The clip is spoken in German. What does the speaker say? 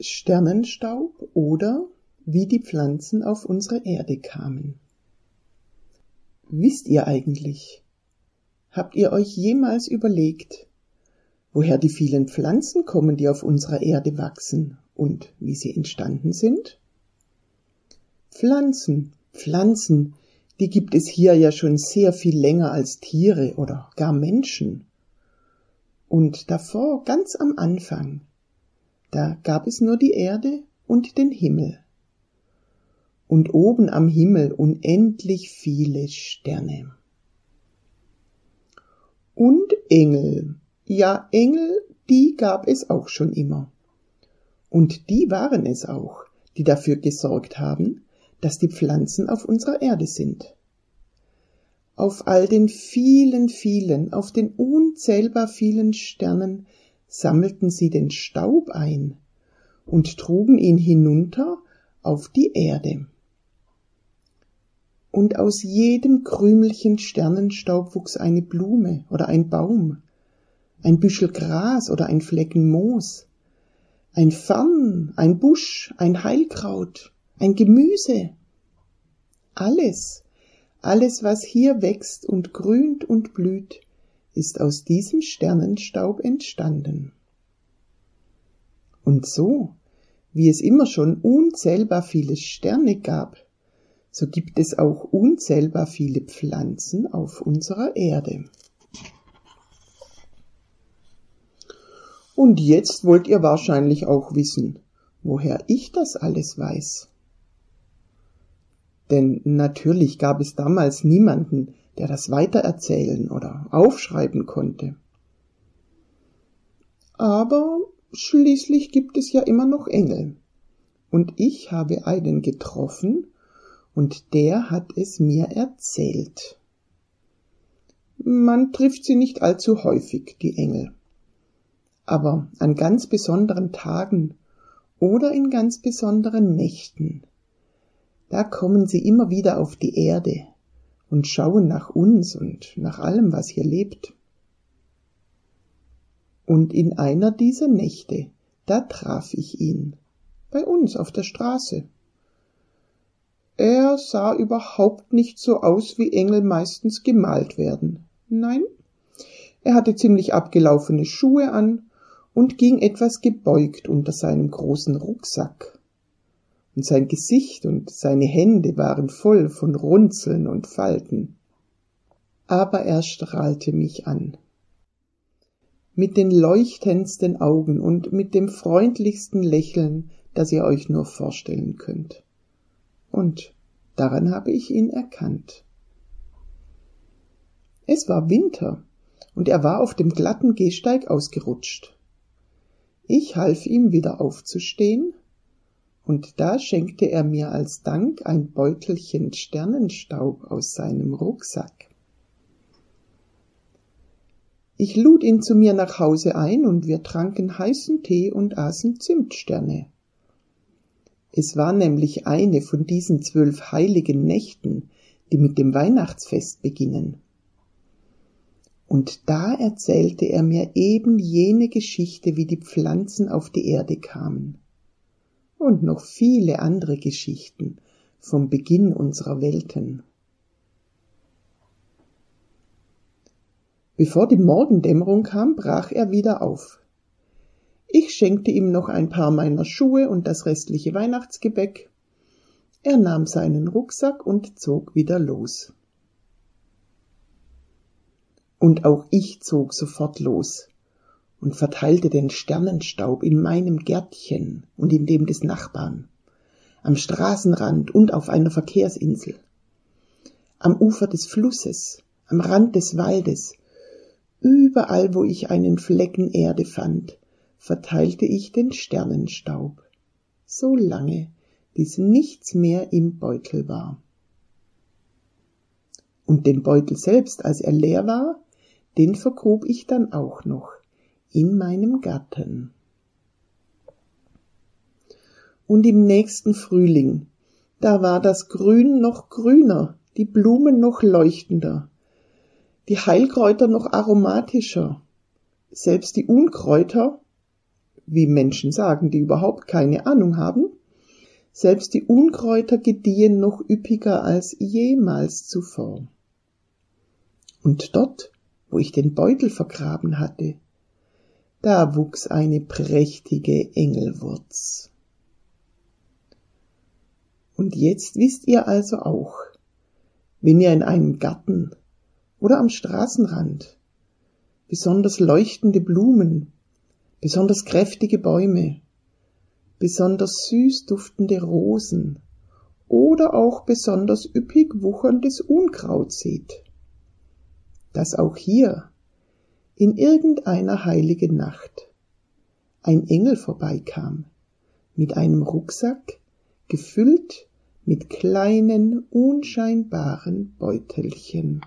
Sternenstaub oder wie die Pflanzen auf unsere Erde kamen. Wisst ihr eigentlich, habt ihr euch jemals überlegt, woher die vielen Pflanzen kommen, die auf unserer Erde wachsen und wie sie entstanden sind? Pflanzen, Pflanzen, die gibt es hier ja schon sehr viel länger als Tiere oder gar Menschen. Und davor, ganz am Anfang, da gab es nur die Erde und den Himmel. Und oben am Himmel unendlich viele Sterne. Und Engel. Ja, Engel, die gab es auch schon immer. Und die waren es auch, die dafür gesorgt haben, dass die Pflanzen auf unserer Erde sind auf all den vielen, vielen, auf den unzählbar vielen Sternen sammelten sie den Staub ein und trugen ihn hinunter auf die Erde. Und aus jedem Krümelchen Sternenstaub wuchs eine Blume oder ein Baum, ein Büschel Gras oder ein Flecken Moos, ein Fern, ein Busch, ein Heilkraut, ein Gemüse. Alles, alles, was hier wächst und grünt und blüht, ist aus diesem Sternenstaub entstanden. Und so, wie es immer schon unzählbar viele Sterne gab, so gibt es auch unzählbar viele Pflanzen auf unserer Erde. Und jetzt wollt ihr wahrscheinlich auch wissen, woher ich das alles weiß. Denn natürlich gab es damals niemanden, der das weitererzählen oder aufschreiben konnte. Aber schließlich gibt es ja immer noch Engel. Und ich habe einen getroffen, und der hat es mir erzählt. Man trifft sie nicht allzu häufig, die Engel. Aber an ganz besonderen Tagen oder in ganz besonderen Nächten da kommen sie immer wieder auf die Erde und schauen nach uns und nach allem, was hier lebt. Und in einer dieser Nächte, da traf ich ihn, bei uns auf der Straße. Er sah überhaupt nicht so aus, wie Engel meistens gemalt werden. Nein, er hatte ziemlich abgelaufene Schuhe an und ging etwas gebeugt unter seinem großen Rucksack und sein Gesicht und seine Hände waren voll von Runzeln und Falten. Aber er strahlte mich an. Mit den leuchtendsten Augen und mit dem freundlichsten Lächeln, das ihr euch nur vorstellen könnt. Und daran habe ich ihn erkannt. Es war Winter, und er war auf dem glatten Gehsteig ausgerutscht. Ich half ihm wieder aufzustehen und da schenkte er mir als Dank ein Beutelchen Sternenstaub aus seinem Rucksack. Ich lud ihn zu mir nach Hause ein und wir tranken heißen Tee und aßen Zimtsterne. Es war nämlich eine von diesen zwölf heiligen Nächten, die mit dem Weihnachtsfest beginnen. Und da erzählte er mir eben jene Geschichte, wie die Pflanzen auf die Erde kamen und noch viele andere Geschichten vom Beginn unserer Welten. Bevor die Morgendämmerung kam, brach er wieder auf. Ich schenkte ihm noch ein paar meiner Schuhe und das restliche Weihnachtsgebäck. Er nahm seinen Rucksack und zog wieder los. Und auch ich zog sofort los und verteilte den Sternenstaub in meinem Gärtchen und in dem des Nachbarn, am Straßenrand und auf einer Verkehrsinsel, am Ufer des Flusses, am Rand des Waldes, überall, wo ich einen Flecken Erde fand, verteilte ich den Sternenstaub, so lange, bis nichts mehr im Beutel war. Und den Beutel selbst, als er leer war, den vergrub ich dann auch noch in meinem Garten. Und im nächsten Frühling, da war das Grün noch grüner, die Blumen noch leuchtender, die Heilkräuter noch aromatischer, selbst die Unkräuter, wie Menschen sagen, die überhaupt keine Ahnung haben. Selbst die Unkräuter gediehen noch üppiger als jemals zuvor. Und dort, wo ich den Beutel vergraben hatte, da wuchs eine prächtige Engelwurz. Und jetzt wisst ihr also auch, wenn ihr in einem Garten oder am Straßenrand besonders leuchtende Blumen, besonders kräftige Bäume, besonders süß duftende Rosen oder auch besonders üppig wucherndes Unkraut seht, dass auch hier in irgendeiner heiligen Nacht ein Engel vorbeikam mit einem Rucksack gefüllt mit kleinen unscheinbaren Beutelchen.